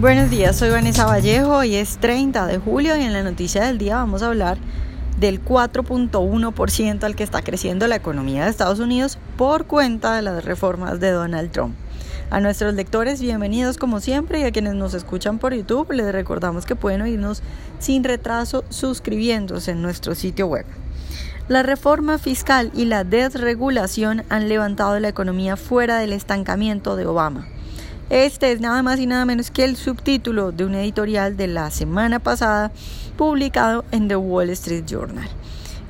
Buenos días, soy Vanessa Vallejo, hoy es 30 de julio y en la noticia del día vamos a hablar del 4.1% al que está creciendo la economía de Estados Unidos por cuenta de las reformas de Donald Trump. A nuestros lectores, bienvenidos como siempre y a quienes nos escuchan por YouTube, les recordamos que pueden oírnos sin retraso suscribiéndose en nuestro sitio web. La reforma fiscal y la desregulación han levantado la economía fuera del estancamiento de Obama. Este es nada más y nada menos que el subtítulo de un editorial de la semana pasada publicado en The Wall Street Journal.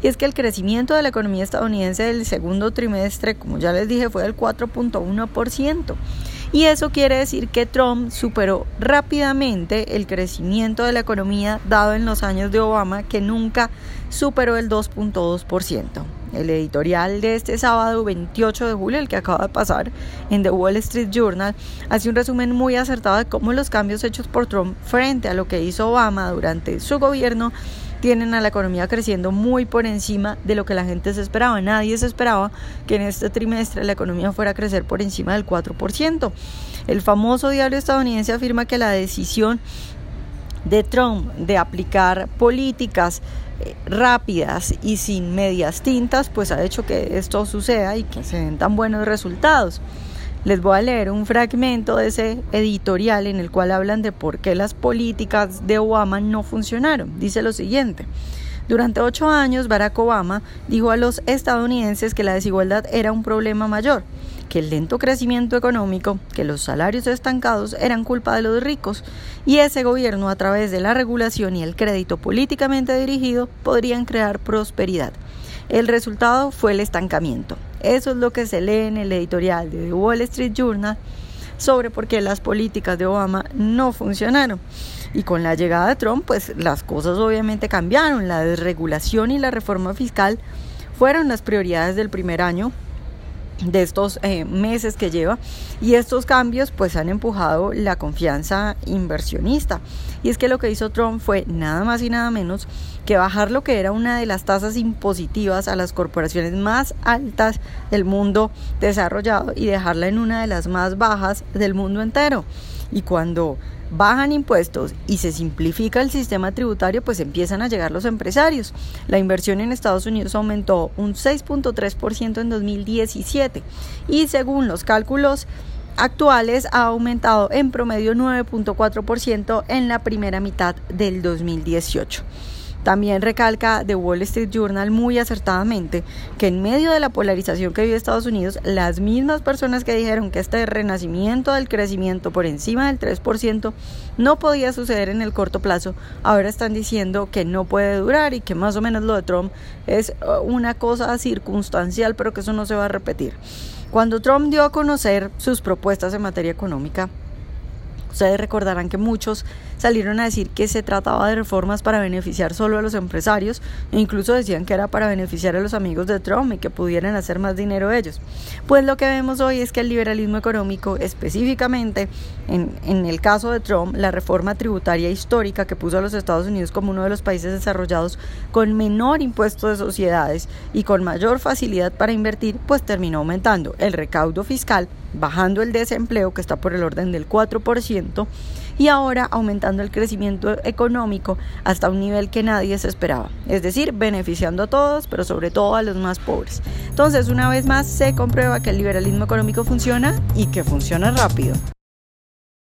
Y es que el crecimiento de la economía estadounidense del segundo trimestre, como ya les dije, fue del 4.1%. Y eso quiere decir que Trump superó rápidamente el crecimiento de la economía dado en los años de Obama, que nunca superó el 2.2% el editorial de este sábado 28 de julio, el que acaba de pasar en The Wall Street Journal, hace un resumen muy acertado de cómo los cambios hechos por Trump frente a lo que hizo Obama durante su gobierno tienen a la economía creciendo muy por encima de lo que la gente se esperaba. Nadie se esperaba que en este trimestre la economía fuera a crecer por encima del 4%. El famoso diario estadounidense afirma que la decisión de Trump de aplicar políticas rápidas y sin medias tintas, pues ha hecho que esto suceda y que se den tan buenos resultados. Les voy a leer un fragmento de ese editorial en el cual hablan de por qué las políticas de Obama no funcionaron. Dice lo siguiente. Durante ocho años, Barack Obama dijo a los estadounidenses que la desigualdad era un problema mayor que el lento crecimiento económico, que los salarios estancados eran culpa de los ricos y ese gobierno a través de la regulación y el crédito políticamente dirigido podrían crear prosperidad. El resultado fue el estancamiento. Eso es lo que se lee en el editorial de The Wall Street Journal sobre por qué las políticas de Obama no funcionaron. Y con la llegada de Trump, pues las cosas obviamente cambiaron. La desregulación y la reforma fiscal fueron las prioridades del primer año de estos eh, meses que lleva y estos cambios pues han empujado la confianza inversionista. Y es que lo que hizo Trump fue nada más y nada menos que bajar lo que era una de las tasas impositivas a las corporaciones más altas del mundo desarrollado y dejarla en una de las más bajas del mundo entero y cuando bajan impuestos y se simplifica el sistema tributario, pues empiezan a llegar los empresarios. La inversión en Estados Unidos aumentó un 6.3% en 2017 y según los cálculos actuales ha aumentado en promedio 9.4% en la primera mitad del 2018. También recalca The Wall Street Journal muy acertadamente que en medio de la polarización que vive Estados Unidos, las mismas personas que dijeron que este renacimiento del crecimiento por encima del 3% no podía suceder en el corto plazo, ahora están diciendo que no puede durar y que más o menos lo de Trump es uh, una cosa circunstancial, pero que eso no se va a repetir. Cuando Trump dio a conocer sus propuestas en materia económica, Ustedes recordarán que muchos salieron a decir que se trataba de reformas para beneficiar solo a los empresarios e incluso decían que era para beneficiar a los amigos de Trump y que pudieran hacer más dinero ellos. Pues lo que vemos hoy es que el liberalismo económico, específicamente en, en el caso de Trump, la reforma tributaria histórica que puso a los Estados Unidos como uno de los países desarrollados con menor impuesto de sociedades y con mayor facilidad para invertir, pues terminó aumentando el recaudo fiscal bajando el desempleo que está por el orden del 4% y ahora aumentando el crecimiento económico hasta un nivel que nadie se esperaba, es decir, beneficiando a todos, pero sobre todo a los más pobres. Entonces, una vez más, se comprueba que el liberalismo económico funciona y que funciona rápido.